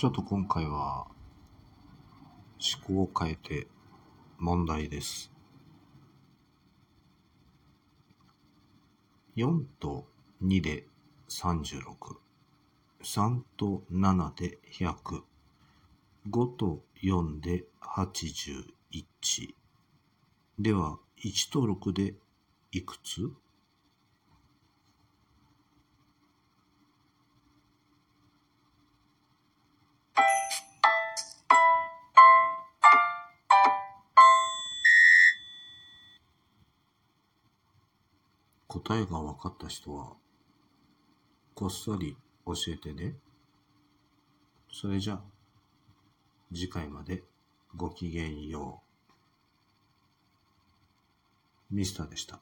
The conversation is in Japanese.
ちょっと今回は思考を変えて問題です。4と2で36、3と7で100、5と4で81。では、1と6でいくつ？答えが分かった人は、こっそり教えてね。それじゃ、次回までごきげんよう。ミスターでした。